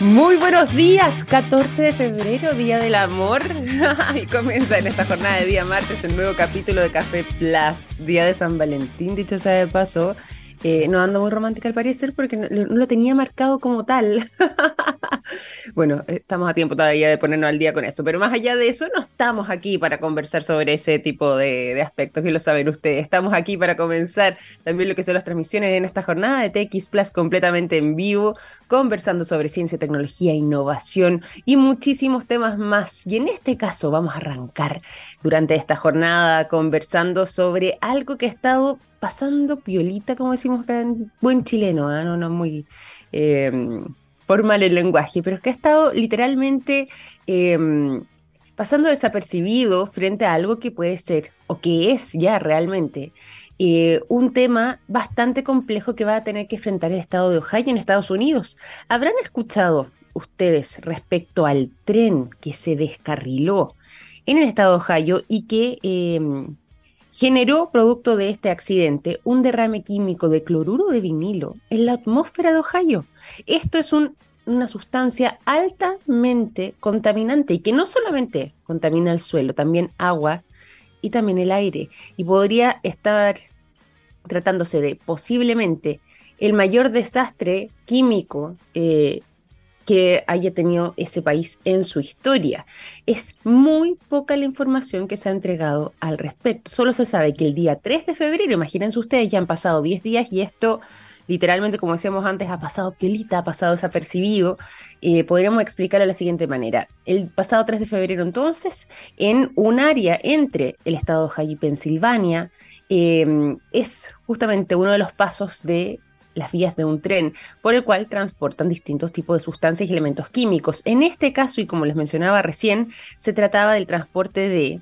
Muy buenos días, 14 de febrero, Día del Amor. y comienza en esta jornada de día martes el nuevo capítulo de Café Plus, Día de San Valentín, dicho sea de paso. Eh, no ando muy romántica al parecer porque no, lo tenía marcado como tal. bueno, estamos a tiempo todavía de ponernos al día con eso, pero más allá de eso, no estamos aquí para conversar sobre ese tipo de, aspectos, que lo saben ustedes. Estamos aquí para comenzar también lo que son las transmisiones en esta jornada de TX Plus completamente en vivo, conversando sobre ciencia, tecnología, innovación y muchísimos temas más. Y en este caso vamos a arrancar durante esta jornada conversando sobre algo que ha estado pasando piolita, como decimos acá en buen chileno, ¿ah? no, no muy em, formal el lenguaje, pero es que ha estado literalmente em, pasando desapercibido frente a algo que puede ser, o que es ya realmente, eh, un tema bastante complejo que va a tener que enfrentar el estado de Ohio en Estados Unidos. ¿Habrán escuchado ustedes respecto al tren que se descarriló en el estado de Ohio y que em, generó, producto de este accidente, un derrame químico de cloruro de vinilo en la atmósfera de Ohio. Esto es una sustancia altamente contaminante y que no solamente contamina el suelo, también agua y también el aire. Y podría estar tratándose de posiblemente el mayor desastre químico eh, que haya tenido ese país en su historia. Es muy poca la información que se ha entregado al respecto. Solo se sabe que el día 3 de febrero, imagínense ustedes, ya han pasado 10 días y esto literalmente, como decíamos antes, ha pasado piolita, ha pasado desapercibido. Eh, podríamos explicarlo de la siguiente manera. El pasado 3 de febrero, entonces, en un área entre el estado de Ohio y Pensilvania, eh, es justamente uno de los pasos de las vías de un tren, por el cual transportan distintos tipos de sustancias y elementos químicos. En este caso, y como les mencionaba recién, se trataba del transporte de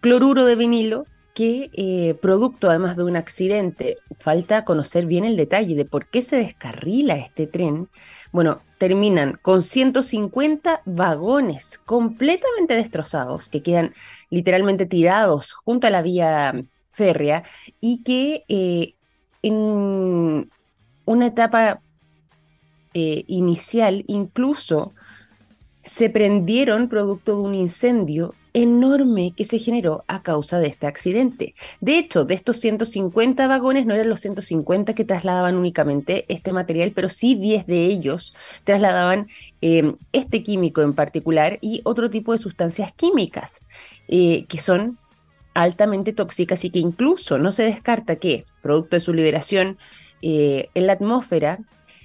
cloruro de vinilo, que eh, producto además de un accidente, falta conocer bien el detalle de por qué se descarrila este tren. Bueno, terminan con 150 vagones completamente destrozados que quedan literalmente tirados junto a la vía férrea y que eh, en una etapa eh, inicial incluso se prendieron producto de un incendio enorme que se generó a causa de este accidente. De hecho, de estos 150 vagones no eran los 150 que trasladaban únicamente este material, pero sí 10 de ellos trasladaban em, este químico en particular y otro tipo de sustancias químicas eh, que son altamente tóxicas y que incluso no se descarta que, producto de su liberación eh, en la atmósfera,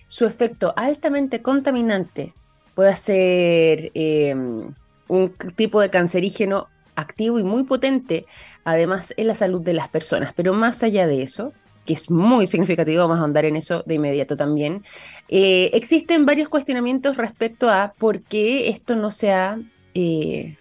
su efecto altamente contaminante puede ser em, un tipo de cancerígeno activo y muy potente, además en la salud de las personas. Pero más allá de eso, que es muy significativo, vamos a andar en eso de inmediato también, eh, existen varios cuestionamientos respecto a por qué esto no se ha eh,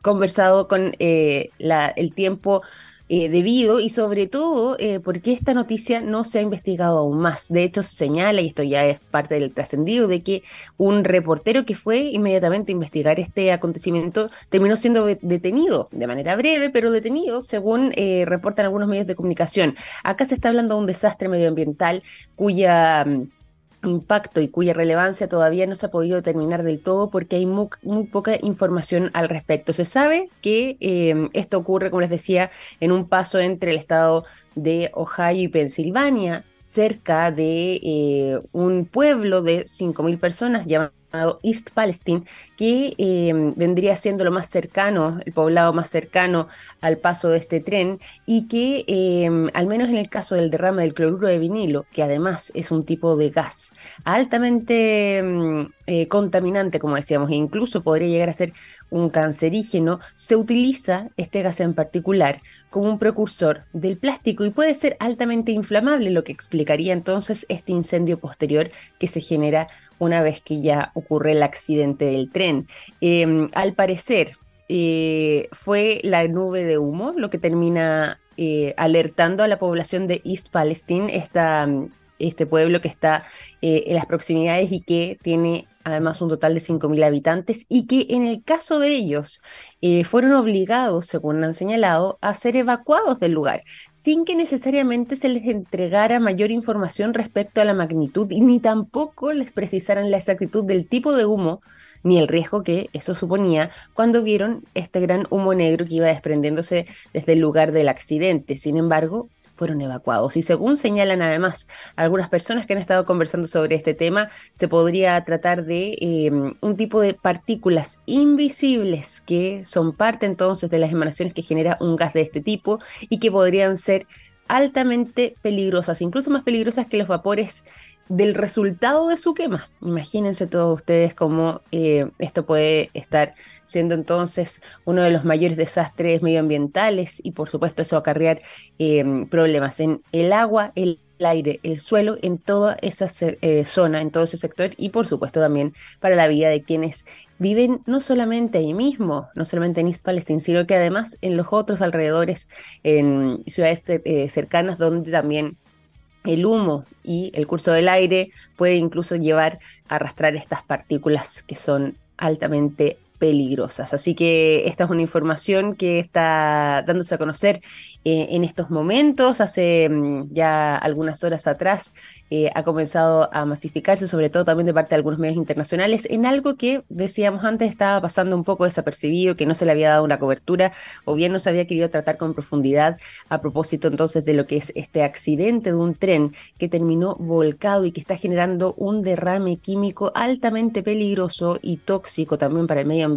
conversado con el tiempo eh, debido y sobre todo eh, porque esta noticia no se ha investigado aún más. De hecho, se señala, y esto ya es parte del trascendido, de que un reportero que fue inmediatamente a investigar este acontecimiento terminó siendo detenido de manera breve, pero detenido según eh, reportan algunos medios de comunicación. Acá se está hablando de un desastre medioambiental cuya... Impacto y cuya relevancia todavía no se ha podido determinar del todo porque hay muy, poca información al respecto. Se sabe que em, esto ocurre, como les decía, en un paso entre el estado de Ohio y Pensilvania, cerca de eh, un pueblo de 5.000 personas llamado East Palestine, que em, vendría siendo lo más cercano, el poblado más cercano al paso de este tren, y que em, al menos en el caso del derrame del cloruro de vinilo, que además es un tipo de gas altamente em, eh, contaminante, como decíamos, e incluso podría llegar a ser un cancerígeno, se utiliza este gas en particular como un precursor del plástico y puede ser altamente inflamable, lo que explicaría entonces este incendio posterior que se genera una vez que ya ocurre el accidente del tren. Em, al parecer, eh, fue la nube de humo lo que termina eh, alertando a la población de East Palestine, esta este pueblo que está eh, en las proximidades y que tiene además un total de 5.000 habitantes y que en el caso de ellos eh, fueron obligados, según han señalado, a ser evacuados del lugar, sin que necesariamente se les entregara mayor información respecto a la magnitud y ni tampoco les precisaran la exactitud del tipo de humo ni el riesgo que eso suponía cuando vieron este gran humo negro que iba desprendiéndose desde el lugar del accidente. Sin embargo, fueron evacuados. Y según señalan además algunas personas que han estado conversando sobre este tema, se podría tratar de em, un tipo de partículas invisibles que son parte entonces de las emanaciones que genera un gas de este tipo y que podrían ser altamente peligrosas, incluso más peligrosas que los vapores del resultado de su quema. Imagínense todos ustedes cómo eh, esto puede estar siendo entonces uno de los mayores desastres medioambientales y por supuesto eso acarrear em, problemas en el agua, el aire, el suelo, en toda esa eh, zona, en todo ese sector y por supuesto también para la vida de quienes viven no solamente ahí mismo, no solamente en East Palestine, sino que además en los otros alrededores, en ciudades eh, cercanas donde también el humo y el curso del aire puede incluso llevar a arrastrar estas partículas que son altamente peligrosas. Así que esta es una información que está dándose a conocer eh, en estos momentos. Hace mm, ya algunas horas atrás eh, ha comenzado a masificarse, sobre todo también de parte de algunos medios internacionales, en algo que decíamos antes estaba pasando un poco desapercibido, que no se le había dado una cobertura o bien no se había querido tratar con profundidad a propósito entonces de lo que es este accidente de un tren que terminó volcado y que está generando un derrame químico altamente peligroso y tóxico también para el medio ambiente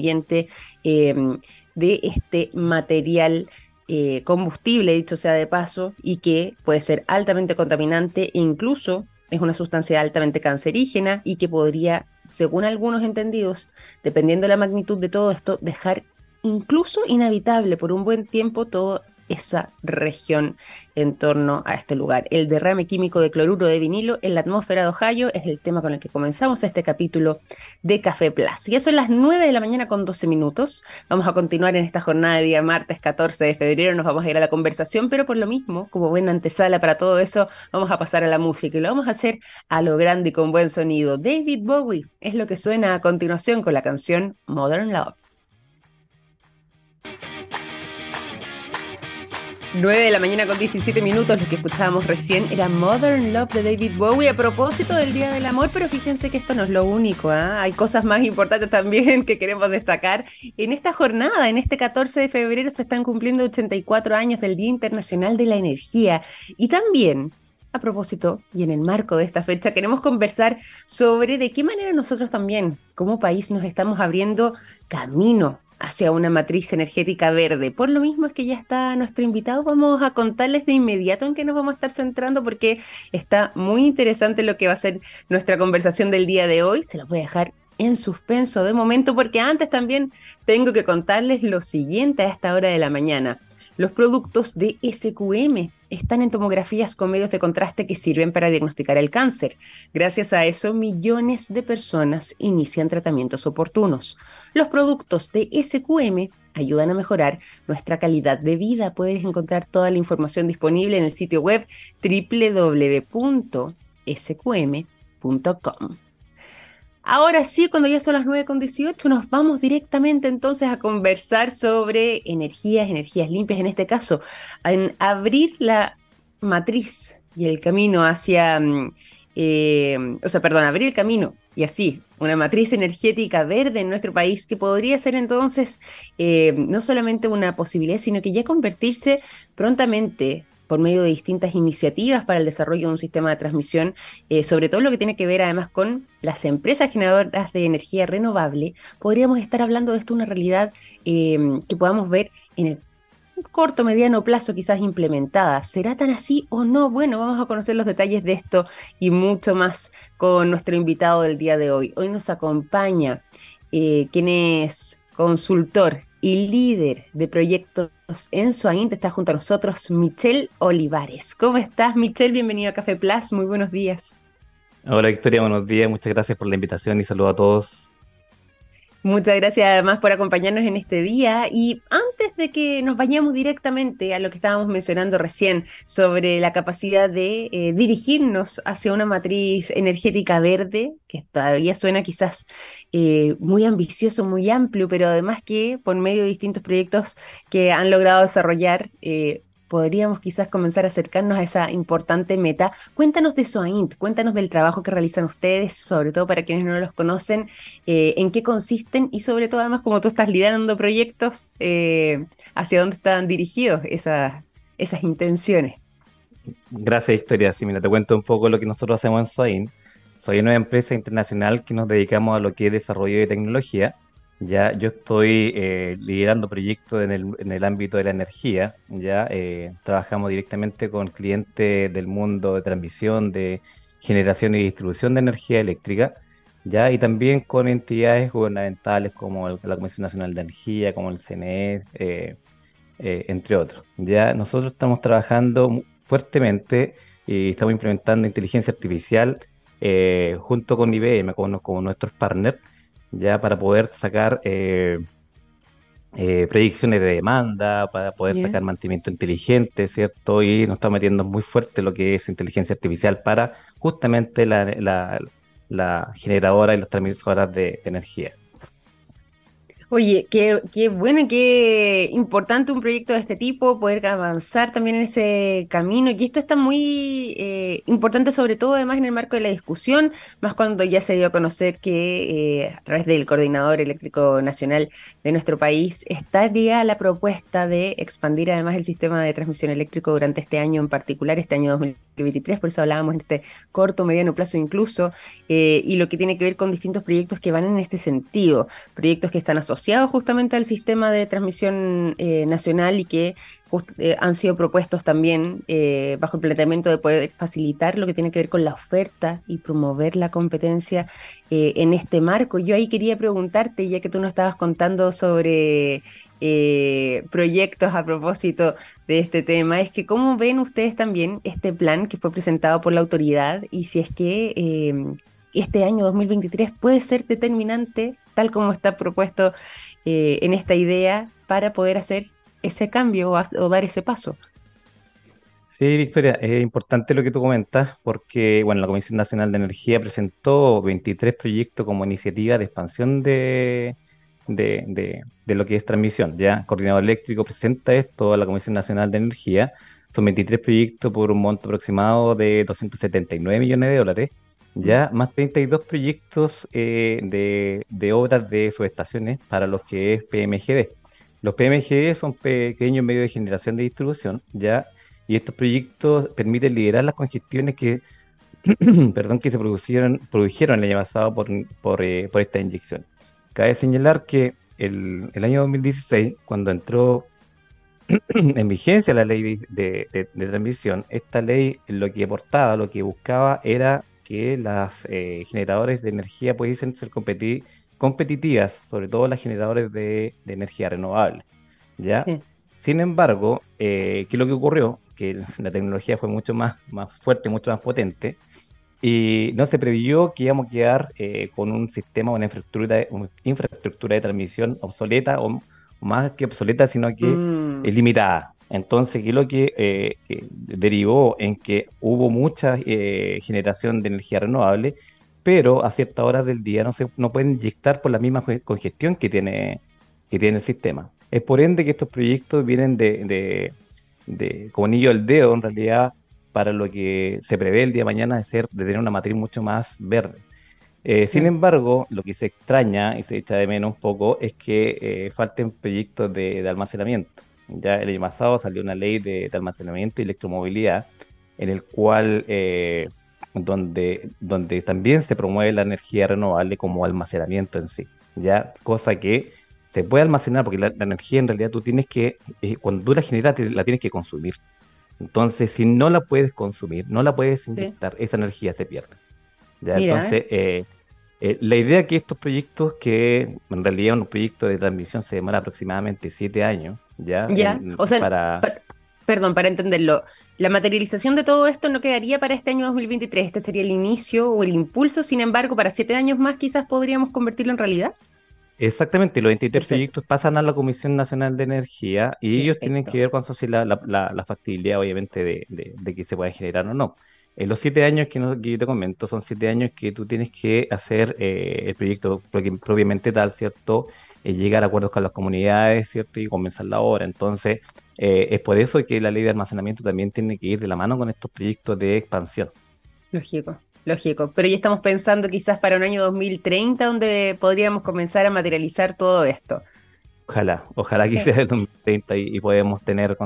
em, de este material eh, combustible, dicho sea de paso, y que puede ser altamente contaminante e incluso es una sustancia altamente cancerígena y que podría, según algunos entendidos, dependiendo de la magnitud de todo esto, dejar incluso inhabitable por un buen tiempo todo esa región en torno a este lugar. El derrame químico de cloruro de vinilo en la atmósfera de Ohio es el tema con el que comenzamos este capítulo de Café Plus. Y eso son las 9 de la mañana con 12 minutos. Vamos a continuar en esta jornada de día martes 14 de febrero. Nos vamos a ir a la conversación, pero por lo mismo, como buena antesala para todo eso, vamos a pasar a la música y lo vamos a hacer a lo grande y con buen sonido. David Bowie es lo que suena a continuación con la canción Modern Love. 9 de la mañana con 17 minutos, lo que escuchábamos recién era Modern Love de David Bowie a propósito del Día del Amor, pero fíjense que esto no es lo único, ¿ah? hay cosas más importantes también que queremos destacar. En esta jornada, en este 14 de febrero, se están cumpliendo 84 años del Día Internacional de la Energía y también a propósito, y en el marco de esta fecha, queremos conversar sobre de qué manera nosotros también, como país, nos estamos abriendo camino hacia una matriz energética verde. Por lo mismo es que ya está nuestro invitado. Vamos a contarles de inmediato en qué nos vamos a estar centrando porque está muy interesante lo que va a ser nuestra conversación del día de hoy. Se los voy a dejar en suspenso de momento porque antes también tengo que contarles lo siguiente a esta hora de la mañana. Los productos de SQM están en tomografías con medios de contraste que sirven para diagnosticar el cáncer. Gracias a eso, millones de personas inician tratamientos oportunos. Los productos de SQM ayudan a mejorar nuestra calidad de vida. Puedes encontrar toda la información disponible en el sitio web www.sqm.com. Ahora sí, cuando ya son las 9.18, nos vamos directamente entonces a conversar sobre energías, energías limpias, en este caso, en abrir la matriz y el camino hacia, mm, eh, o sea, perdón, abrir el camino y así, una matriz energética verde en nuestro país que podría ser entonces eh, no solamente una posibilidad, sino que ya convertirse prontamente por medio de distintas iniciativas para el desarrollo de un sistema de transmisión, eh, sobre todo lo que tiene que ver además con las empresas generadoras de energía renovable, podríamos estar hablando de esto una realidad em, que podamos ver en el corto, mediano plazo quizás implementada. ¿Será tan así o no? Bueno, vamos a conocer los detalles de esto y mucho más con nuestro invitado del día de hoy. Hoy nos acompaña eh, quien es consultor y líder de proyectos en Suaín. Está junto a nosotros Michelle Olivares. ¿Cómo estás, Michelle? Bienvenido a Café Plus. Muy buenos días. Hola, Victoria. Buenos días. Muchas gracias por la invitación y saludo a todos. Muchas gracias además por acompañarnos en este día. Y antes de que nos vayamos directamente a lo que estábamos mencionando recién sobre la capacidad de eh, dirigirnos hacia una matriz energética verde, que todavía suena quizás eh, muy ambicioso, muy amplio, pero además que por medio de distintos proyectos que han logrado desarrollar, eh, podríamos quizás comenzar a acercarnos a esa importante meta. Cuéntanos de SOAINT, cuéntanos del trabajo que realizan ustedes, sobre todo para quienes no los conocen, eh, en qué consisten y sobre todo además como tú estás liderando proyectos, eh, hacia dónde están dirigidos esas, esas intenciones. Gracias, Historia. Sí, mira, te cuento un poco lo que nosotros hacemos en SOAINT. Soy una empresa internacional que nos dedicamos a lo que es desarrollo de tecnología ya yo estoy eh, liderando proyectos en el, en el, ámbito de la energía. Ya eh, trabajamos directamente con clientes del mundo de transmisión, de generación y distribución de energía eléctrica. Ya, y también con entidades gubernamentales como la Comisión Nacional de Energía, como el CNE, eh, entre otros. Ya nosotros estamos trabajando fuertemente y estamos implementando inteligencia artificial junto con IBM, como, como nuestros partners ya para poder sacar eh, eh, predicciones de demanda, para poder sacar mantenimiento inteligente, ¿cierto? Y nos está metiendo muy fuerte lo que es inteligencia artificial para justamente la, la, generadora y las transmisoras de energía. Oye, qué, bueno qué importante un proyecto de este tipo, poder avanzar también en ese camino. Y esto está muy eh, importante, sobre todo además en el marco de la discusión, más cuando ya se dio a conocer que eh, a través del Coordinador Eléctrico Nacional de nuestro país estaría la propuesta de expandir además el sistema de transmisión eléctrico durante este año en particular, este año 2023, por eso hablábamos de este corto, mediano plazo incluso, eh, y lo que tiene que ver con distintos proyectos que van en este sentido, proyectos que están asociados asociados justamente al sistema de transmisión eh, nacional y que eh, han sido propuestos también eh, bajo el planteamiento de poder facilitar lo que tiene que ver con la oferta y promover la competencia en este marco. Yo ahí quería preguntarte, ya que tú nos estabas contando sobre proyectos a propósito de este tema, es que cómo ven ustedes también este plan que fue presentado por la autoridad y si es que este año 2023 puede ser determinante, tal como está propuesto eh, en esta idea, para poder hacer ese cambio o, dar ese paso. Sí, Victoria, es importante lo que tú comentas porque bueno, la Comisión Nacional de Energía presentó 23 proyectos como iniciativa de expansión de, de, lo que es transmisión. Ya, Coordinador Eléctrico presenta esto a la Comisión Nacional de Energía. Son 23 proyectos por un monto aproximado de 279 millones de dólares ya más 32 proyectos eh, de, obras de subestaciones para los que es PMGD. Los PMGD son pequeños medios de generación de distribución, ya, y estos proyectos permiten liderar las congestiones que, perdón, que se produjeron, produjeron el año pasado por, por, eh, esta inyección. Cabe señalar que el, el año 2016, cuando entró en vigencia la ley de, de, transmisión, esta ley lo que aportaba, lo que buscaba era que las eh, generadores de energía pudiesen ser competitivas, sobre todo las generadores de, energía renovable. ¿ya? Sin embargo, eh, ¿qué es lo que ocurrió? Que la tecnología fue mucho más, más fuerte, mucho más potente, y no se previó que íbamos a quedar eh, con un sistema, una infraestructura, una infraestructura de transmisión obsoleta, o más que obsoleta, sino que mm. limitada. Entonces, ¿qué es lo que, eh, derivó en que hubo mucha eh, generación de energía renovable, pero a ciertas horas del día no se no pueden inyectar por la misma congestión que tiene, que tiene el sistema. Es por ende que estos proyectos vienen de, de, como anillo al dedo, en realidad, para lo que se prevé el día de mañana de, ser, de tener una matriz mucho más verde. Eh, sin embargo, lo que se extraña y se echa de menos un poco es que falten proyectos de almacenamiento. Ya el año pasado salió una ley de, almacenamiento y electromovilidad en el cual eh, donde, donde también se promueve la energía renovable como almacenamiento en sí, ya cosa que se puede almacenar porque la, energía en realidad tú tienes que, eh, cuando tú la generas, la tienes que consumir. Entonces, si no la puedes consumir, no la puedes inyectar, esa energía se pierde. ¿ya? Entonces, eh, la idea que estos proyectos, que en realidad un proyecto de transmisión se demora aproximadamente siete años, ¿ya? Ya, o sea, perdón, para entenderlo, la materialización de todo esto no quedaría para este año 2023, este sería el inicio o el impulso, sin embargo, para siete años más quizás podríamos convertirlo en realidad. Exactamente, los 23 proyectos pasan a la Comisión Nacional de Energía y ellos tienen que ver con la, la, la, factibilidad, obviamente, de, de, que se pueda generar o no. En los siete años que, yo te comento, son siete años que tú tienes que hacer eh, el proyecto propiamente tal, ¿cierto? Eh, llegar a acuerdos con las comunidades, ¿cierto? Y comenzar la obra. Entonces, eh, es por eso que la ley de almacenamiento también tiene que ir de la mano con estos proyectos de expansión. Lógico. Lógico, pero ya estamos pensando quizás para un año 2030 donde podríamos comenzar a materializar todo esto. Ojalá, ojalá que sea el 2030 y, podemos tener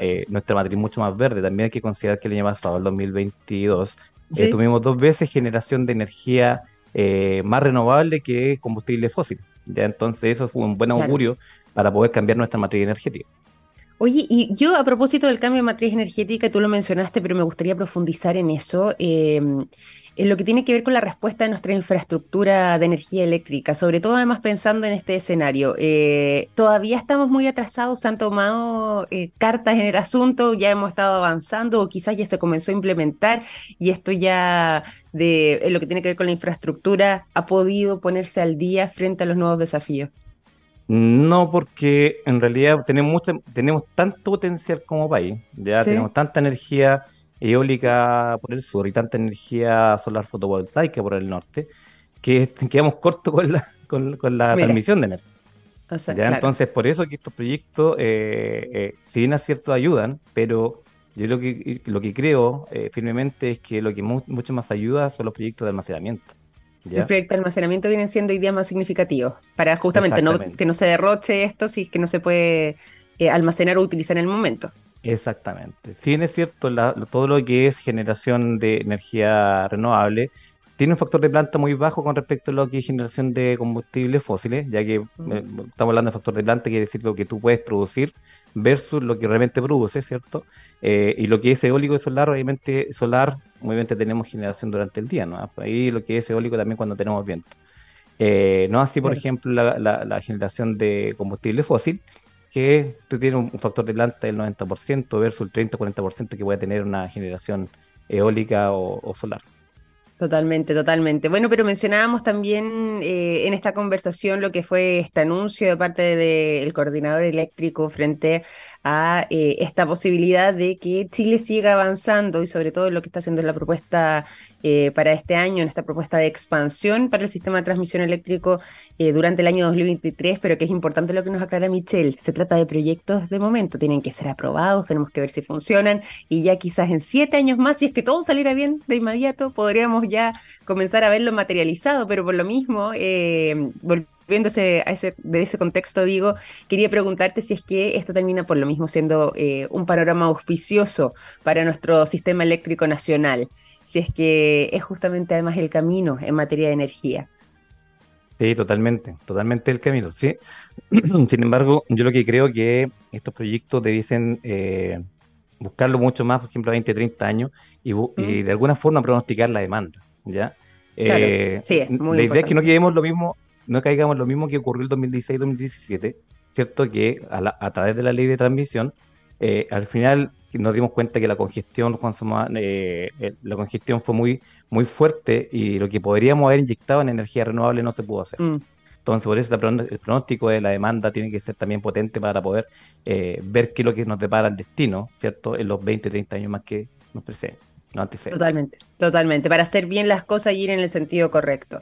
eh, nuestra matriz mucho más verde. También hay que considerar que el año pasado, el 2022, eh, tuvimos dos veces generación de energía eh, más renovable que combustible fósil. ¿Ya? Entonces eso fue un buen augurio para poder cambiar nuestra matriz energética. Oye, y yo a propósito del cambio de matriz energética, tú lo mencionaste, pero me gustaría profundizar en eso en lo que tiene que ver con la respuesta de nuestra infraestructura de energía eléctrica, sobre todo además pensando en este escenario. Eh, todavía estamos muy atrasados, se han tomado eh, cartas en el asunto, ya hemos estado avanzando o quizás ya se comenzó a implementar y esto ya de en lo que tiene que ver con la infraestructura ha podido ponerse al día frente a los nuevos desafíos. No, porque en realidad tenemos, tenemos tanto potencial como país, ya tenemos tanta energía eólica por el sur y tanta energía solar fotovoltaica por el norte, que quedamos cortos con la, con, la transmisión de energía. Entonces, por eso que estos proyectos, eh, eh, si bien es cierto, ayudan, pero yo lo que, lo que creo eh, firmemente es que lo que mucho más ayuda son los proyectos de almacenamiento. Los proyectos de almacenamiento vienen siendo hoy más significativos, para justamente no, que no se derroche esto si es que no se puede almacenar o utilizar en el momento. Exactamente. Si bien es cierto, todo lo que es generación de energía renovable tiene un factor de planta muy bajo con respecto a lo que es generación de combustibles fósiles, ya que eh, estamos hablando de factor de planta, quiere decir lo que tú puedes producir versus lo que realmente produce, ¿cierto? Eh, y lo que es eólico y solar, obviamente solar, obviamente tenemos generación durante el día, ¿no? Ahí lo que es eólico también cuando tenemos viento. Eh, no así, por ejemplo, la, generación de combustible fósil, que tú tienes un factor de planta del 90% versus el 30-40% que puede tener una generación eólica o, solar. Totalmente, totalmente. Bueno, pero mencionábamos también eh, en esta conversación lo que fue este anuncio de parte del coordinador eléctrico frente a eh, esta posibilidad de que Chile siga avanzando y sobre todo lo que está haciendo la propuesta eh, para este año, en esta propuesta de expansión para el sistema de transmisión eléctrico eh, durante el año 2023, pero que es importante lo que nos aclara Michelle. Se trata de proyectos de momento, tienen que ser aprobados, tenemos que ver si funcionan y ya quizás en siete años más, si es que todo saliera bien de inmediato, podríamos ya comenzar a verlo materializado, pero por lo mismo, viéndose a ese, de ese contexto, digo, quería preguntarte si es que esto termina por lo mismo siendo eh, un panorama auspicioso para nuestro sistema eléctrico nacional, si es que es justamente además el camino en materia de energía. Sí, totalmente, totalmente el camino, sí. Sin embargo, yo lo que creo que estos proyectos debiesen eh, buscarlo mucho más, por ejemplo, a 20, 30 años y, y, de alguna forma pronosticar la demanda, ¿ya? Eh, sí, es muy la idea es que no quedemos lo mismo no caigamos lo mismo que ocurrió el 2016-2017, ¿cierto? Que a, través de la ley de transmisión, eh, al final nos dimos cuenta que la congestión, eh, eh, la congestión fue muy, muy fuerte y lo que podríamos haber inyectado en energía renovable no se pudo hacer. Mm. Entonces, por eso el pronóstico de la demanda tiene que ser también potente para poder ver qué es lo que nos depara el destino, ¿cierto? En los 20, 30 años más que nos preceden, no Totalmente, totalmente, para hacer bien las cosas y ir en el sentido correcto.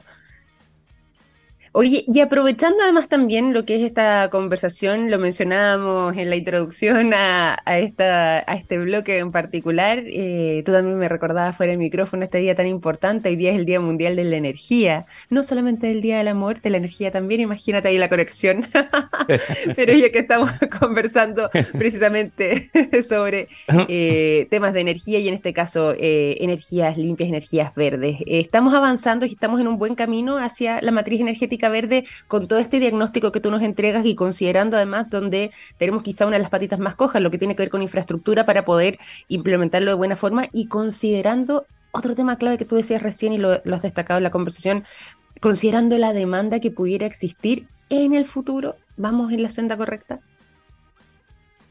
Oye, y aprovechando además también lo que es esta conversación, lo mencionábamos en la introducción a, esta, a este bloque en particular, eh, tú también me recordabas fuera del micrófono este día tan importante, hoy día es el Día Mundial de la Energía, no solamente el Día del Amor, de la energía también, imagínate ahí la conexión, pero ya que estamos conversando precisamente sobre eh, temas de energía y en este caso eh, energías limpias, energías verdes, estamos avanzando y estamos en un buen camino hacia la matriz energética Verde con todo este diagnóstico que tú nos entregas y considerando además donde tenemos quizá una de las patitas más cojas, lo que tiene que ver con infraestructura para poder implementarlo de buena forma y considerando otro tema clave que tú decías recién y lo, has destacado en la conversación, considerando la demanda que pudiera existir en el futuro, ¿vamos en la senda correcta?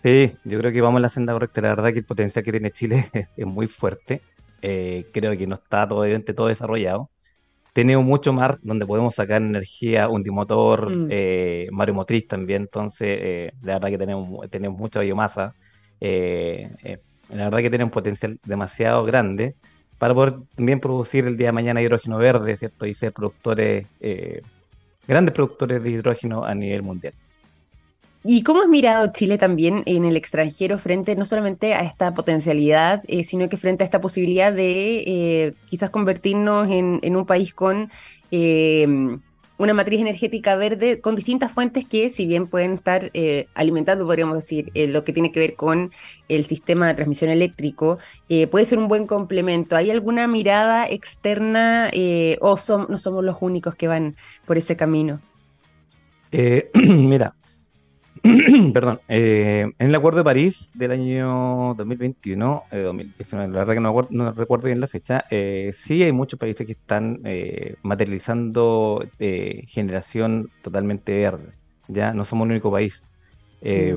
Sí, yo creo que vamos en la senda correcta. La verdad que el potencial que tiene Chile es muy fuerte. Eh, creo que no está todo, todo desarrollado. Tenemos mucho mar donde podemos sacar energía, un dimotor, mm. eh, maremotriz también, entonces eh, la verdad que tenemos, tenemos mucha biomasa, eh, eh, la verdad que tiene un potencial demasiado grande para poder también producir el día de mañana hidrógeno verde, ¿cierto? Y ser productores, grandes productores de hidrógeno a nivel mundial. ¿Y cómo es mirado Chile también en el extranjero frente no solamente a esta potencialidad, eh, sino que frente a esta posibilidad de eh, quizás convertirnos en, un país con eh, una matriz energética verde con distintas fuentes que, si bien pueden estar alimentando, podríamos decir, lo que tiene que ver con el sistema de transmisión eléctrico, puede ser un buen complemento? ¿Hay alguna mirada externa o no somos los únicos que van por ese camino? mira, perdón, eh, en el Acuerdo de París del año 2021, eh, 2019, la verdad que no, recuerdo bien la fecha, eh, sí hay muchos países que están eh, materializando generación totalmente verde, ya no somos el único país. Mm.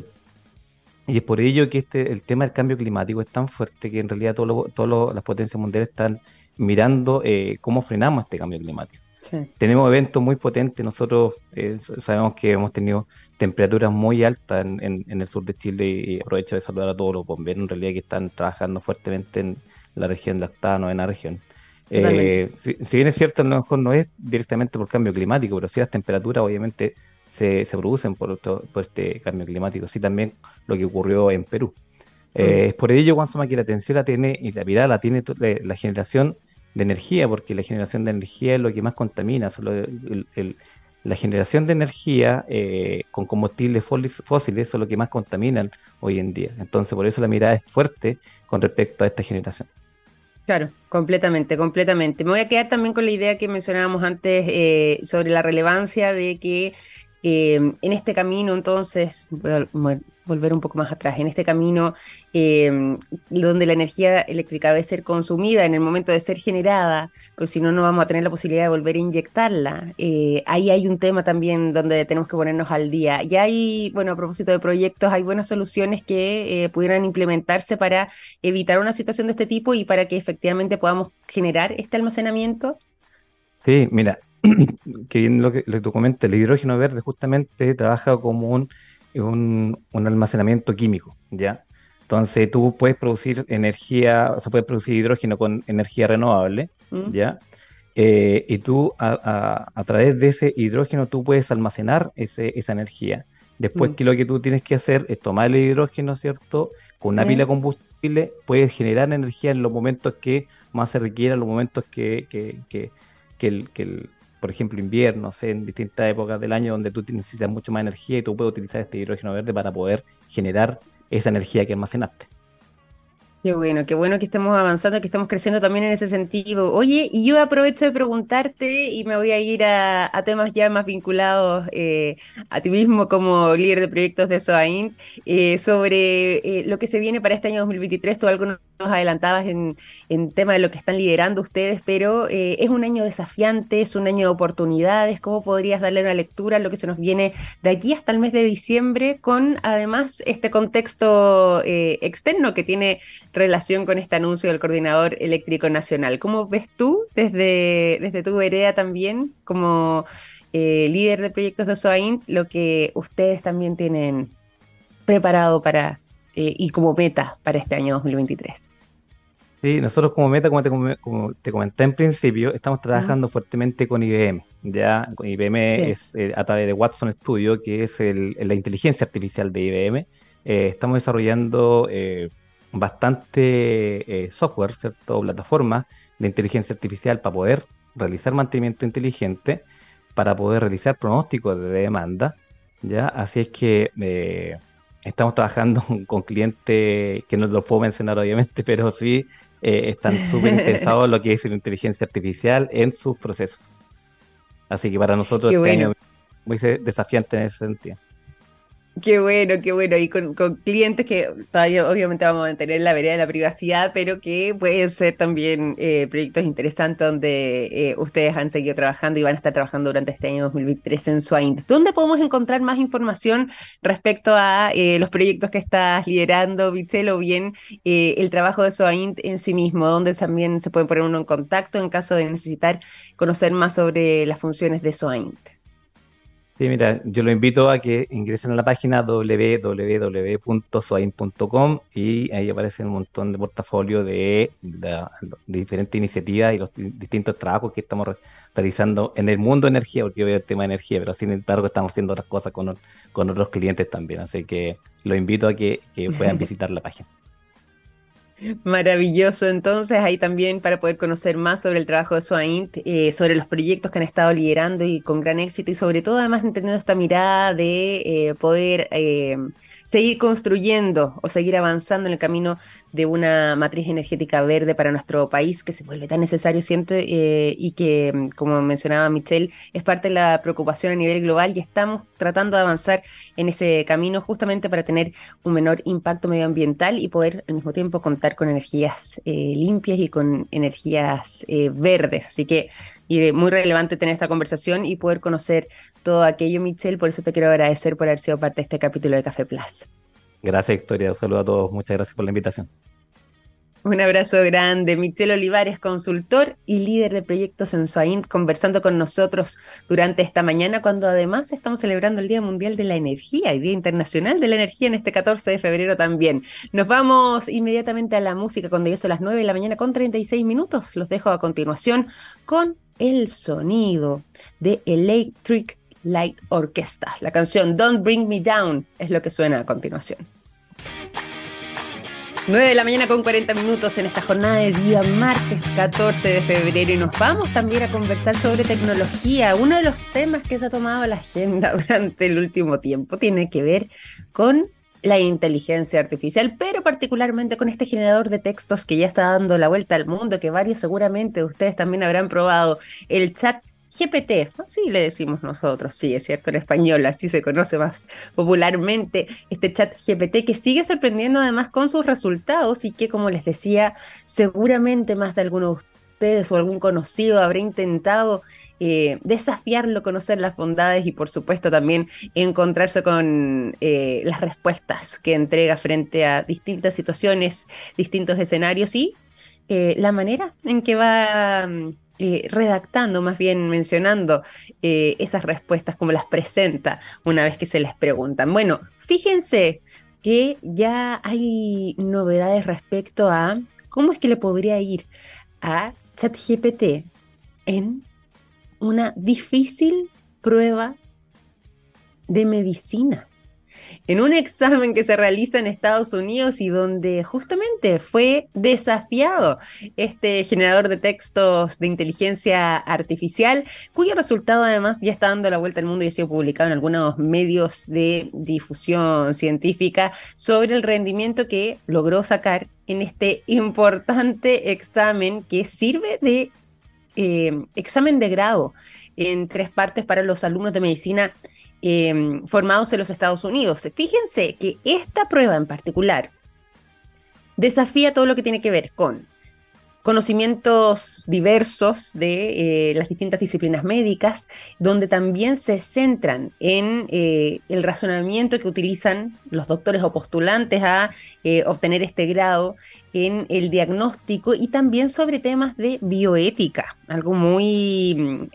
Y es por ello que este, el tema del cambio climático es tan fuerte que en realidad todas las potencias mundiales están mirando cómo frenamos este cambio climático. Tenemos eventos muy potentes. Nosotros sabemos que hemos tenido temperaturas muy altas en, el sur de Chile y aprovecho de saludar a todos los bomberos en realidad que están trabajando fuertemente en la región de Actano, en la región. Eh, si, bien es cierto, a lo mejor no es directamente por cambio climático, pero sí las temperaturas obviamente se, producen por, por este cambio climático, sí también lo que ocurrió en Perú. Eh, mm. Es por ello, Juan que la atención la tiene y la mirada la tiene la generación de energía, porque la generación de energía es lo que más contamina, solo el, la generación de energía eh, con combustibles fósiles son lo que más contaminan hoy en día. Entonces, por eso la mirada es fuerte con respecto a esta generación. Claro, completamente, completamente. Me voy a quedar también con la idea que mencionábamos antes eh, sobre la relevancia de que eh, en este camino, entonces, volver un poco más atrás, en este camino em, donde la energía eléctrica debe ser consumida en el momento de ser generada, pues si no, no vamos a tener la posibilidad de volver a inyectarla. Eh, ahí hay un tema también donde tenemos que ponernos al día. Y hay, bueno, a propósito de proyectos, hay buenas soluciones que eh, pudieran implementarse para evitar una situación de este tipo y para que efectivamente podamos generar este almacenamiento. Sí, mira, que bien lo que, lo tú comentas, el hidrógeno verde justamente trabaja como un un, almacenamiento químico, ¿ya? Entonces tú puedes producir energía, o sea, puedes producir hidrógeno con energía renovable, mm. ¿ya? Eh, y tú a, través de ese hidrógeno tú puedes almacenar ese, esa energía. Después mm. que lo que tú tienes que hacer es tomar el hidrógeno, ¿cierto? Con una pila de combustible puedes generar energía en los momentos que más se requiera, en los momentos que, que, que, que el, el, por ejemplo, invierno, en distintas épocas del año donde tú necesitas mucho más energía y tú puedes utilizar este hidrógeno verde para poder generar esa energía que almacenaste. Qué bueno, qué bueno que estemos avanzando, que estamos creciendo también en ese sentido. Oye, y yo aprovecho de preguntarte y me voy a ir a, temas ya más vinculados eh, a ti mismo como líder de proyectos de SOAIN, eh, sobre eh, lo que se viene para este año 2023. Tú algo nos adelantabas en, en tema de lo que están liderando ustedes, pero es un año desafiante, es un año de oportunidades. ¿Cómo podrías darle una lectura a lo que se nos viene de aquí hasta el mes de diciembre con además este contexto externo que tiene relación con este anuncio del Coordinador Eléctrico Nacional. ¿Cómo ves tú desde, desde tu vereda también como eh, líder de proyectos de SOAIN lo que ustedes también tienen preparado para eh, y como meta para este año 2023? Sí, nosotros como meta, como te, comenté en principio, estamos trabajando fuertemente con IBM. Ya IBM es eh, a través de Watson Studio, que es la inteligencia artificial de IBM. estamos desarrollando bastante eh, software, ¿cierto? plataformas de inteligencia artificial para poder realizar mantenimiento inteligente, para poder realizar pronósticos de demanda, ¿ya? Así es que eh, estamos trabajando con clientes que no lo puedo mencionar obviamente, pero sí eh, están súper interesados en lo que es la inteligencia artificial en sus procesos. Así que para nosotros este año muy desafiante en ese sentido. Qué bueno, qué bueno. Y con, clientes que todavía obviamente vamos a mantener la vereda de la privacidad, pero que pueden ser también eh, proyectos interesantes donde eh, ustedes han seguido trabajando y van a estar trabajando durante este año 2023 en Swaint. ¿Dónde podemos encontrar más información respecto a eh, los proyectos que estás liderando, Bitzel, o bien el trabajo de Swaint en sí mismo? ¿Dónde también se puede poner uno en contacto en caso de necesitar conocer más sobre las funciones de Swaint? Sí, mira, yo lo invito a que ingresen a la página www.soain.com y ahí aparece un montón de portafolios de, diferentes iniciativas y los distintos trabajos que estamos realizando en el mundo de energía, porque yo veo el tema de energía, pero sin embargo estamos haciendo otras cosas con, con otros clientes también. Así que lo invito a que puedan visitar la página. Maravilloso. Entonces, ahí también para poder conocer más sobre el trabajo de SOAINT, eh, sobre los proyectos que han estado liderando y con gran éxito, y sobre todo, además, entendiendo esta mirada de eh, poder eh, seguir construyendo o seguir avanzando en el camino de una matriz energética verde para nuestro país que se vuelve tan necesario, siento, eh, y que, como mencionaba Michelle, es parte de la preocupación a nivel global y estamos tratando de avanzar en ese camino justamente para tener un menor impacto medioambiental y poder al mismo tiempo contar con energías eh, limpias y con energías eh, verdes. Así que y muy relevante tener esta conversación y poder conocer todo aquello, Michelle. Por eso te quiero agradecer por haber sido parte de este capítulo de Café Plus. Gracias, Victoria. Un saludo a todos. Muchas gracias por la invitación. Un abrazo grande. Michelle Olivares, consultor y líder de proyectos en Soaint, conversando con nosotros durante esta mañana, cuando además estamos celebrando el Día Mundial de la Energía y Día Internacional de la Energía en este 14 de febrero también. Nos vamos inmediatamente a la música cuando ya son las 9 de la mañana con 36 minutos. Los dejo a continuación con el sonido de Electric Light Orchestra. La canción Don't Bring Me Down es lo que suena a continuación. 9 de la mañana con 40 minutos en esta jornada de día martes 14 de febrero y nos vamos también a conversar sobre tecnología. Uno de los temas que se ha tomado la agenda durante el último tiempo tiene que ver con la inteligencia artificial, pero particularmente con este generador de textos que ya está dando la vuelta al mundo, que varios seguramente ustedes también habrán probado, el chat GPT, así le decimos nosotros, sí, es cierto, en español, así se conoce más popularmente este chat GPT que sigue sorprendiendo además con sus resultados y que, como les decía, seguramente más de alguno de ustedes o algún conocido habrá intentado eh, desafiarlo, conocer las bondades y por supuesto también encontrarse con eh, las respuestas que entrega frente a distintas situaciones, distintos escenarios y eh, la manera en que va mm, redactando, más bien mencionando esas respuestas, como las presenta una vez que se les preguntan. Bueno, fíjense que ya hay novedades respecto a cómo es que le podría ir a ChatGPT en una difícil prueba de medicina. En un examen que se realiza en Estados Unidos y donde justamente fue desafiado este generador de textos de inteligencia artificial, cuyo resultado además ya está dando la vuelta al mundo y ha sido publicado en algunos medios de difusión científica sobre el rendimiento que logró sacar en este importante examen que sirve de eh, examen de grado en tres partes para los alumnos de medicina eh, formados en los Estados Unidos. Fíjense que esta prueba en particular desafía todo lo que tiene que ver con conocimientos diversos de eh, las distintas disciplinas médicas, donde también se centran en eh, el razonamiento que utilizan los doctores o postulantes a eh, obtener este grado en el diagnóstico y también sobre temas de bioética, algo muy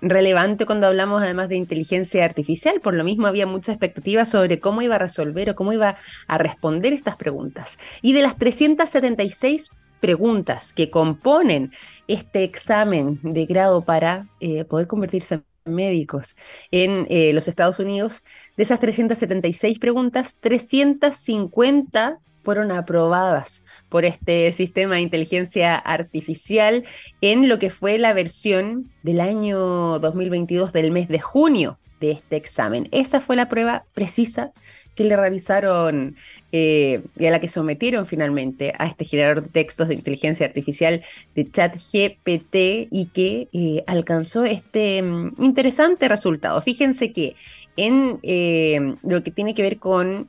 relevante cuando hablamos además de inteligencia artificial. Por lo mismo había mucha expectativa sobre cómo iba a resolver o cómo iba a responder estas preguntas. Y de las 376 preguntas que componen este examen de grado para eh, poder convertirse en médicos en eh, los Estados Unidos, de esas 376 preguntas, 350 fueron aprobadas por este sistema de inteligencia artificial en lo que fue la versión del año 2022 del mes de junio de este examen. Esa fue la prueba precisa que le realizaron eh, y a la que sometieron finalmente a este generador de textos de inteligencia artificial de ChatGPT y que eh, alcanzó este mm, interesante resultado. Fíjense que en eh, lo que tiene que ver con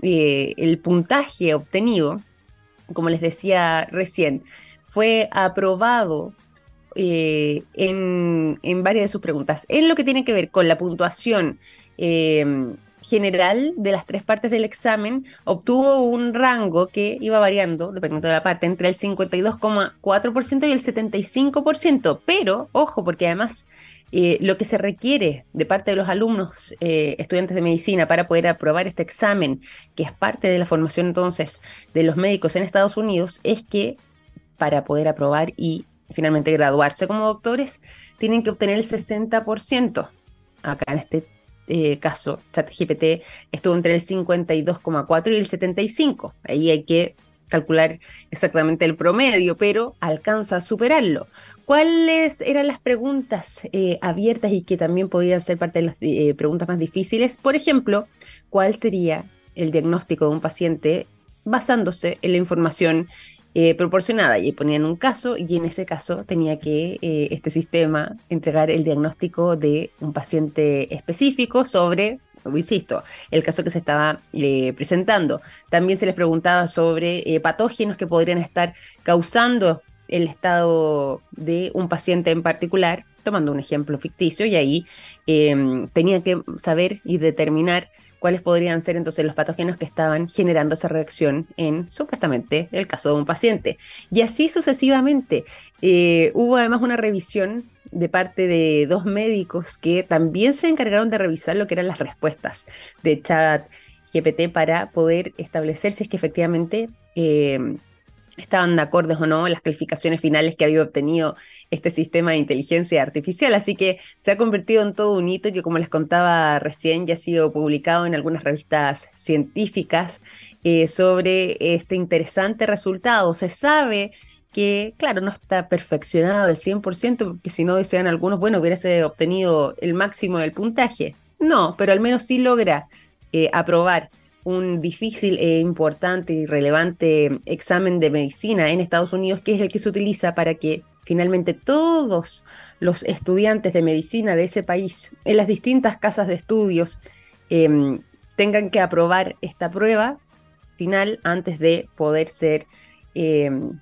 el puntaje obtenido, como les decía recién, fue aprobado en, en, varias de sus preguntas. En lo que tiene que ver con la puntuación general de las tres partes del examen obtuvo un rango que iba variando, dependiendo de la parte, entre el 52,4% y el 75%. Pero, ojo, porque además eh, lo que se requiere de parte de los alumnos, eh, estudiantes de medicina, para poder aprobar este examen, que es parte de la formación entonces de los médicos en Estados Unidos, es que para poder aprobar y finalmente graduarse como doctores, tienen que obtener el 60%. Acá en este eh, caso, ChatGPT estuvo entre el 52,4 y el 75. Ahí hay que calcular exactamente el promedio, pero alcanza a superarlo. ¿Cuáles eran las preguntas eh, abiertas y que también podían ser parte de las eh, preguntas más difíciles? Por ejemplo, ¿cuál sería el diagnóstico de un paciente basándose en la información eh, proporcionada y ponían un caso y en ese caso tenía que eh, este sistema entregar el diagnóstico de un paciente específico sobre, insisto, el caso que se estaba eh, presentando. También se les preguntaba sobre patógenos que podrían estar causando el estado de un paciente en particular, tomando un ejemplo ficticio, y ahí em, tenía que saber y determinar cuáles podrían ser entonces los patógenos que estaban generando esa reacción en supuestamente el caso de un paciente. Y así sucesivamente. Eh, hubo además una revisión de parte de dos médicos que también se encargaron de revisar lo que eran las respuestas de chat GPT para poder establecer si es que efectivamente eh, estaban de acuerdo o no en las calificaciones finales que había obtenido este sistema de inteligencia artificial. Así que se ha convertido en todo un hito que, como les contaba recién, ya ha sido publicado en algunas revistas científicas eh, sobre este interesante resultado. Se sabe que, claro, no está perfeccionado al 100%, porque si no desean algunos, bueno, hubiese obtenido el máximo del puntaje. No, pero al menos sí logra eh, aprobar un difícil e importante y relevante examen de medicina en Estados Unidos, que es el que se utiliza para que finalmente todos los estudiantes de medicina de ese país, en las distintas casas de estudios, em, tengan que aprobar esta prueba final antes de poder ser, em,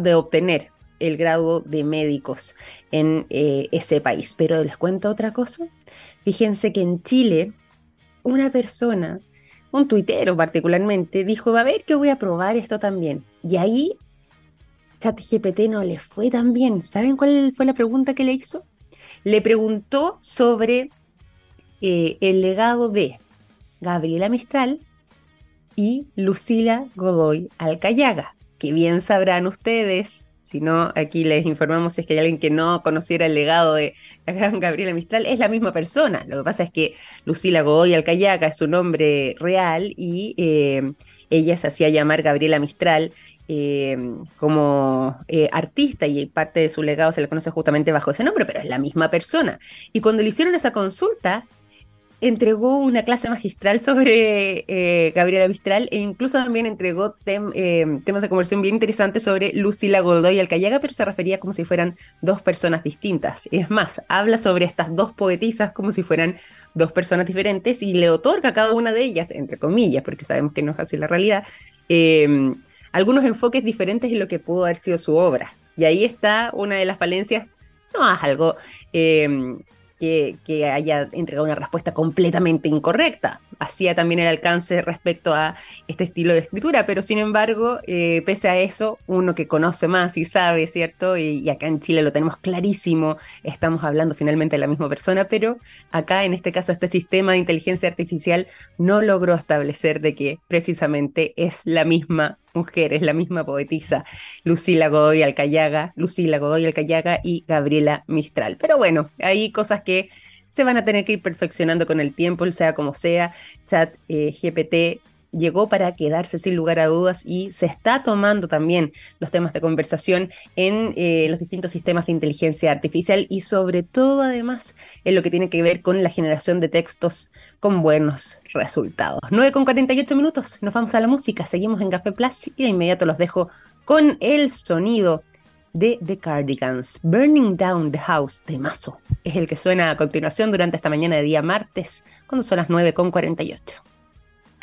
de obtener el grado de médicos en eh, ese país. Pero les cuento otra cosa. Fíjense que en Chile, una persona un tuitero particularmente, dijo, a ver que voy a probar esto también. Y ahí ChatGPT no le fue tan bien. ¿Saben cuál fue la pregunta que le hizo? Le preguntó sobre eh, el legado de Gabriela Mistral y Lucila Godoy Alcayaga, que bien sabrán ustedes si no, aquí les informamos si es que hay alguien que no conociera el legado de Gabriela Mistral, es la misma persona. Lo que pasa es que Lucila Godoy Alcayaga es su nombre real y eh, ella se hacía llamar Gabriela Mistral eh, como eh, artista y parte de su legado se le conoce justamente bajo ese nombre, pero es la misma persona. Y cuando le hicieron esa consulta, entregó una clase magistral sobre eh, Gabriela Mistral e incluso también entregó eh, temas de conversión bien interesantes sobre Lucila Godoy Alcayaga, pero se refería como si fueran dos personas distintas. Es más, habla sobre estas dos poetisas como si fueran dos personas diferentes y le otorga a cada una de ellas, entre comillas, porque sabemos que no es así la realidad, em, algunos enfoques diferentes en lo que pudo haber sido su obra. Y ahí está una de las falencias no es algo em, que, haya entregado una respuesta completamente incorrecta. Hacía también el alcance respecto a este estilo de escritura, pero sin embargo, eh, pese a eso, uno que conoce más y sabe, ¿cierto? Y, acá en Chile lo tenemos clarísimo, estamos hablando finalmente de la misma persona, pero acá en este caso este sistema de inteligencia artificial no logró establecer de que precisamente es la misma mujeres, la misma poetisa, Lucila Godoy Alcayaga, Lucila Godoy Alcayaga y Gabriela Mistral. Pero bueno, hay cosas que se van a tener que ir perfeccionando con el tiempo, sea como sea. Chat eh, GPT llegó para quedarse sin lugar a dudas y se está tomando también los temas de conversación en eh, los distintos sistemas de inteligencia artificial y sobre todo además en lo que tiene que ver con la generación de textos con buenos resultados. 9 con 48 minutos, nos vamos a la música, seguimos en Café Plus y de inmediato los dejo con el sonido de The Cardigans. Burning Down the House de Mazo es el que suena a continuación durante esta mañana de día martes, cuando son las 9 con 48.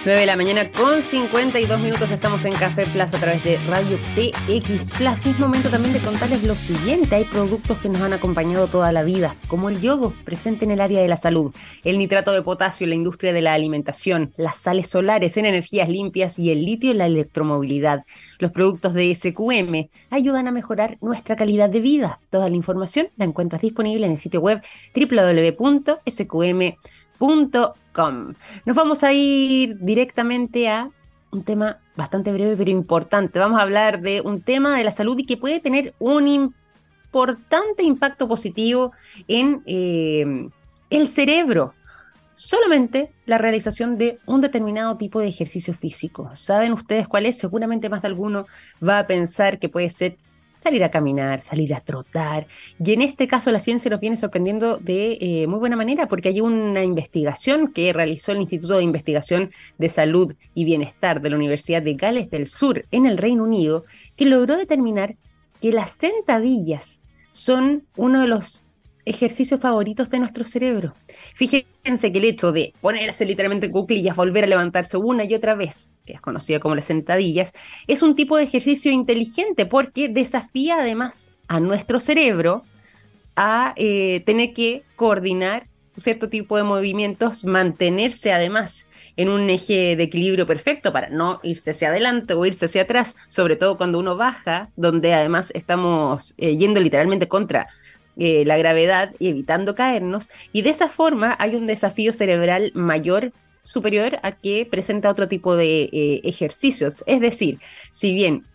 9 de la mañana con 52 minutos estamos en Café Plaza a través de Radio TX Plus. Y es momento también de contarles lo siguiente. Hay productos que nos han acompañado toda la vida, como el yodo, presente en el área de la salud, el nitrato de potasio en la industria de la alimentación, las sales solares en energías limpias y el litio en la electromovilidad. Los productos de SQM ayudan a mejorar nuestra calidad de vida. Toda la información la encuentras disponible en el sitio web www.sqm.com nos vamos a ir directamente a un tema bastante breve pero importante. Vamos a hablar de un tema de la salud y que puede tener un importante impacto positivo en eh, el cerebro. Solamente la realización de un determinado tipo de ejercicio físico. ¿Saben ustedes cuál es? Seguramente más de alguno va a pensar que puede ser salir a caminar, salir a trotar. Y en este caso la ciencia nos viene sorprendiendo de eh, muy buena manera porque hay una investigación que realizó el Instituto de Investigación de Salud y Bienestar de la Universidad de Gales del Sur en el Reino Unido que logró determinar que las sentadillas son uno de los ejercicios favoritos de nuestro cerebro. Fíjense que el hecho de ponerse literalmente en cuclillas, volver a levantarse una y otra vez, que es conocida como las sentadillas, es un tipo de ejercicio inteligente porque desafía además a nuestro cerebro a eh, tener que coordinar cierto tipo de movimientos, mantenerse además en un eje de equilibrio perfecto para no irse hacia adelante o irse hacia atrás, sobre todo cuando uno baja, donde además estamos eh, yendo literalmente contra eh, la gravedad y evitando caernos. Y de esa forma hay un desafío cerebral mayor superior a que presenta otro tipo de eh, ejercicios. Es decir, si bien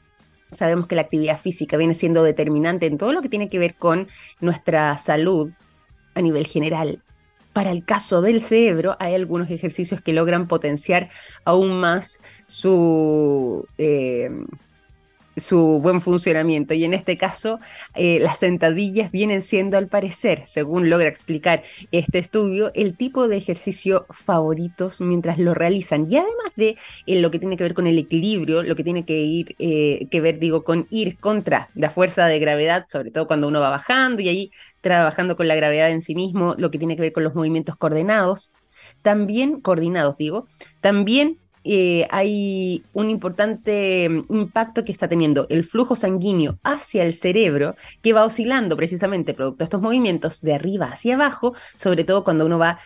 sabemos que la actividad física viene siendo determinante en todo lo que tiene que ver con nuestra salud a nivel general, para el caso del cerebro hay algunos ejercicios que logran potenciar aún más su... Eh, su buen funcionamiento. Y en este caso, eh, las sentadillas vienen siendo, al parecer, según logra explicar este estudio, el tipo de ejercicio favoritos mientras lo realizan. Y además de eh, lo que tiene que ver con el equilibrio, lo que tiene que, ir, eh, que ver, digo, con ir contra la fuerza de gravedad, sobre todo cuando uno va bajando y ahí trabajando con la gravedad en sí mismo, lo que tiene que ver con los movimientos coordinados. También, coordinados digo, también eh, hay un importante mm, impacto que está teniendo el flujo sanguíneo hacia el cerebro, que va oscilando precisamente producto de estos movimientos de arriba hacia abajo, sobre todo cuando uno va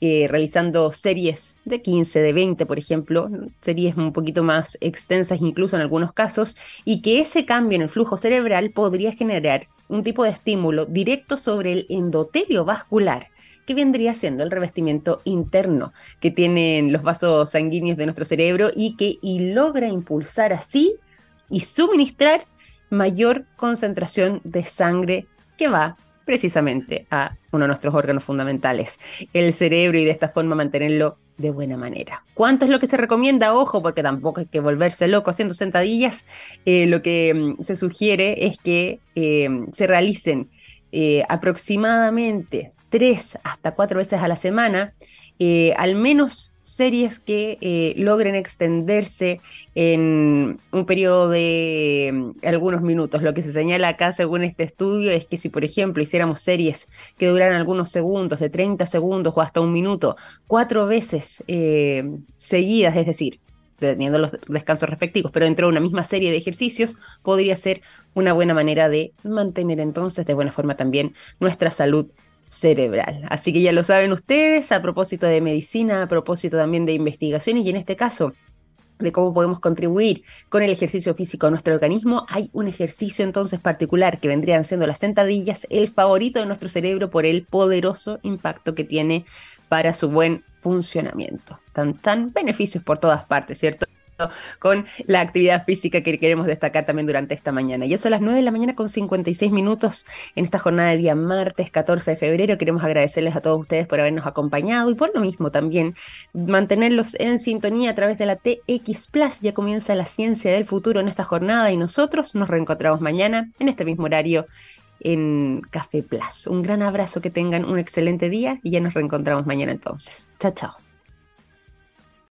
eh, realizando series de 15, de 20, por ejemplo, series un poquito más extensas incluso en algunos casos, y que ese cambio en el flujo cerebral podría generar un tipo de estímulo directo sobre el endotelio vascular que vendría siendo el revestimiento interno que tienen los vasos sanguíneos de nuestro cerebro y que logra impulsar así y suministrar mayor concentración de sangre que va precisamente a uno de nuestros órganos fundamentales, el cerebro, y de esta forma mantenerlo de buena manera. ¿Cuánto es lo que se recomienda? Ojo, porque tampoco hay que volverse loco haciendo sentadillas. Eh, lo que mm, se sugiere es que eh, se realicen eh, aproximadamente tres hasta cuatro veces a la semana, eh, al menos series que eh, logren extenderse en un periodo de mm, algunos minutos. Lo que se señala acá, según este estudio, es que si, por ejemplo, hiciéramos series que duraran algunos segundos, de 30 segundos o hasta un minuto, cuatro veces eh, seguidas, es decir, teniendo los descansos respectivos, pero dentro de una misma serie de ejercicios, podría ser una buena manera de mantener entonces de buena forma también nuestra salud cerebral. Así que ya lo saben ustedes, a propósito de medicina, a propósito también de investigación y en este caso de cómo podemos contribuir con el ejercicio físico a nuestro organismo, hay un ejercicio entonces particular que vendrían siendo las sentadillas, el favorito de nuestro cerebro por el poderoso impacto que tiene para su buen funcionamiento. Tan, tan beneficios por todas partes, ¿cierto? Con la actividad física que queremos destacar también durante esta mañana. Y eso a las 9 de la mañana con 56 minutos en esta jornada de día martes 14 de febrero. Queremos agradecerles a todos ustedes por habernos acompañado y por lo mismo también mantenerlos en sintonía a través de la TX Plus. Ya comienza la ciencia del futuro en esta jornada y nosotros nos reencontramos mañana en este mismo horario en Café Plus. Un gran abrazo, que tengan un excelente día y ya nos reencontramos mañana entonces. Chao, chao.